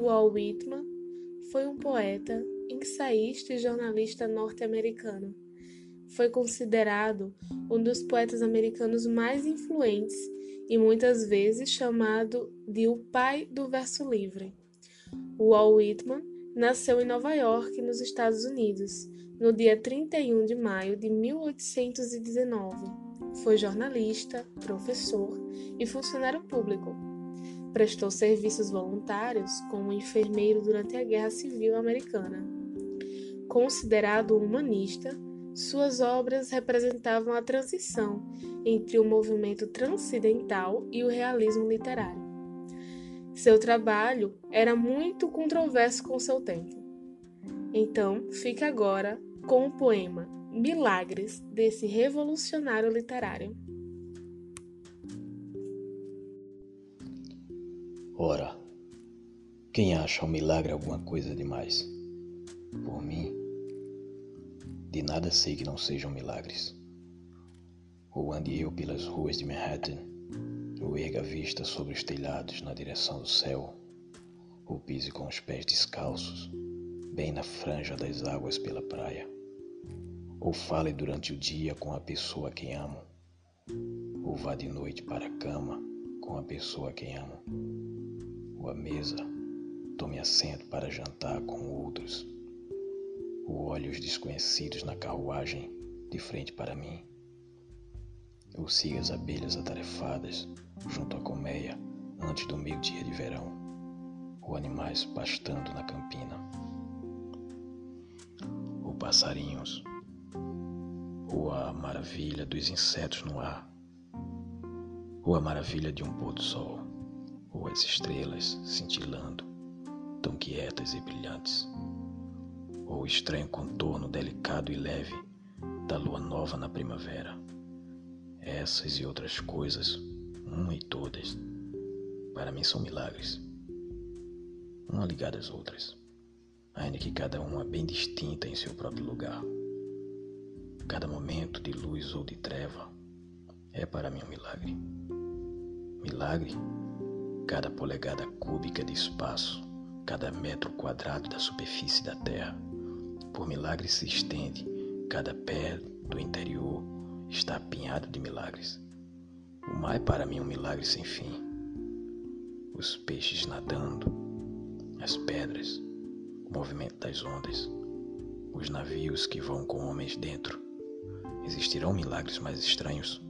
Walt Whitman foi um poeta, ensaísta e jornalista norte-americano. Foi considerado um dos poetas americanos mais influentes e muitas vezes chamado de o pai do verso livre. Walt Whitman nasceu em Nova York, nos Estados Unidos, no dia 31 de maio de 1819. Foi jornalista, professor e funcionário público. Prestou serviços voluntários como enfermeiro durante a Guerra Civil Americana. Considerado humanista, suas obras representavam a transição entre o movimento transcendental e o realismo literário. Seu trabalho era muito controverso com seu tempo. Então, fica agora com o poema Milagres desse revolucionário literário. Ora, quem acha o milagre alguma coisa demais? Por mim, de nada sei que não sejam milagres. Ou ande eu pelas ruas de Manhattan, ou erga a vista sobre os telhados na direção do céu, ou pise com os pés descalços, bem na franja das águas pela praia, ou fale durante o dia com a pessoa a quem amo, ou vá de noite para a cama com a pessoa a quem amo ou à mesa, tome assento para jantar com outros, ou olhe os desconhecidos na carruagem de frente para mim, ou siga as abelhas atarefadas junto à colmeia antes do meio-dia de verão, ou animais pastando na campina, ou passarinhos, ou a maravilha dos insetos no ar, ou a maravilha de um pôr do sol ou as estrelas cintilando, tão quietas e brilhantes, ou o estranho contorno delicado e leve da lua nova na primavera. Essas e outras coisas, uma e todas, para mim são milagres, uma ligada às outras, ainda que cada uma bem distinta em seu próprio lugar. Cada momento de luz ou de treva é para mim um milagre. Milagre cada polegada cúbica de espaço, cada metro quadrado da superfície da Terra. Por milagre se estende, cada pé do interior está apinhado de milagres. O mar é para mim um milagre sem fim. Os peixes nadando, as pedras, o movimento das ondas, os navios que vão com homens dentro. Existirão milagres mais estranhos?